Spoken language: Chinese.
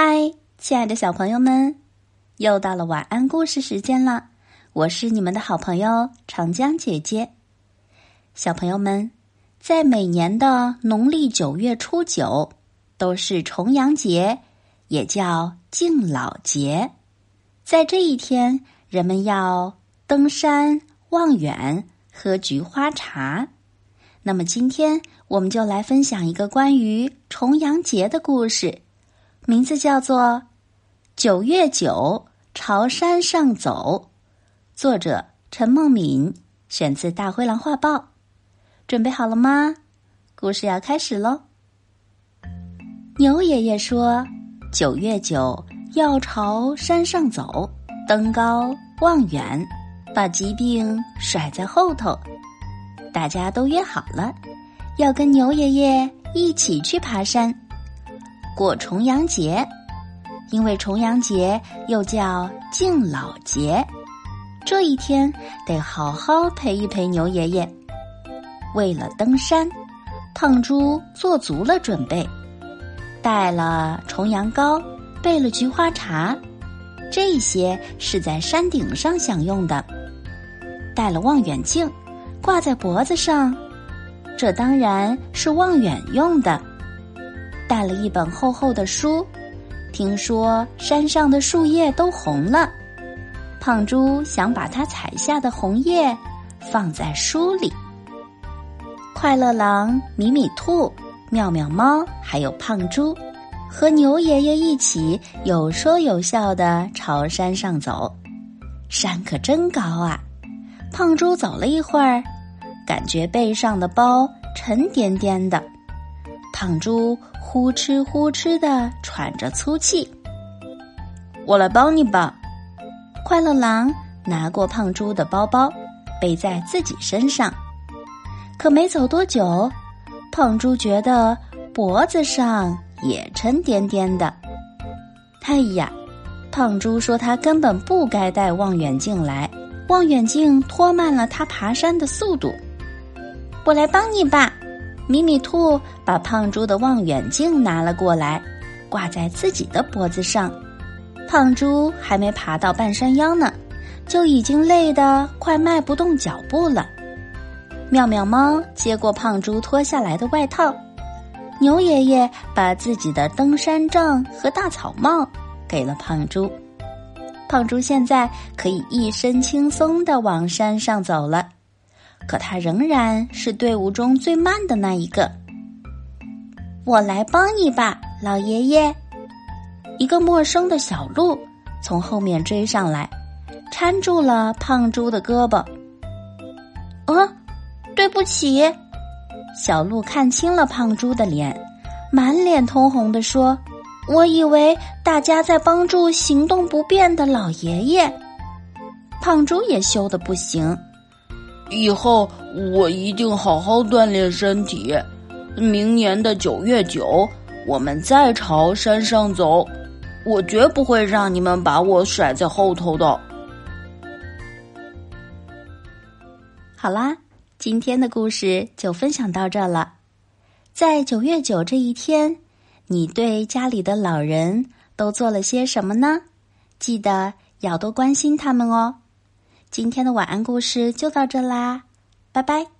嗨，亲爱的小朋友们，又到了晚安故事时间了。我是你们的好朋友长江姐姐。小朋友们，在每年的农历九月初九，都是重阳节，也叫敬老节。在这一天，人们要登山望远，喝菊花茶。那么，今天我们就来分享一个关于重阳节的故事。名字叫做《九月九朝山上走》，作者陈梦敏，选自《大灰狼画报》。准备好了吗？故事要开始喽！牛爷爷说：“九月九要朝山上走，登高望远，把疾病甩在后头。”大家都约好了，要跟牛爷爷一起去爬山。过重阳节，因为重阳节又叫敬老节，这一天得好好陪一陪牛爷爷。为了登山，胖猪做足了准备，带了重阳糕，备了菊花茶，这些是在山顶上享用的。带了望远镜，挂在脖子上，这当然是望远用的。带了一本厚厚的书，听说山上的树叶都红了，胖猪想把它采下的红叶放在书里。快乐狼、米米兔、妙妙猫还有胖猪，和牛爷爷一起有说有笑的朝山上走。山可真高啊！胖猪走了一会儿，感觉背上的包沉甸甸的。胖猪呼哧呼哧的喘着粗气，我来帮你吧。快乐狼拿过胖猪的包包，背在自己身上。可没走多久，胖猪觉得脖子上也沉甸甸的。哎呀，胖猪说他根本不该带望远镜来，望远镜拖慢了他爬山的速度。我来帮你吧。米米兔把胖猪的望远镜拿了过来，挂在自己的脖子上。胖猪还没爬到半山腰呢，就已经累得快迈不动脚步了。妙妙猫接过胖猪脱下来的外套，牛爷爷把自己的登山杖和大草帽给了胖猪。胖猪现在可以一身轻松的往山上走了。可他仍然是队伍中最慢的那一个。我来帮你吧，老爷爷。一个陌生的小鹿从后面追上来，搀住了胖猪的胳膊。啊，对不起。小鹿看清了胖猪的脸，满脸通红的说：“我以为大家在帮助行动不便的老爷爷。”胖猪也羞得不行。以后我一定好好锻炼身体。明年的九月九，我们再朝山上走。我绝不会让你们把我甩在后头的。好啦，今天的故事就分享到这了。在九月九这一天，你对家里的老人都做了些什么呢？记得要多关心他们哦。今天的晚安故事就到这啦，拜拜。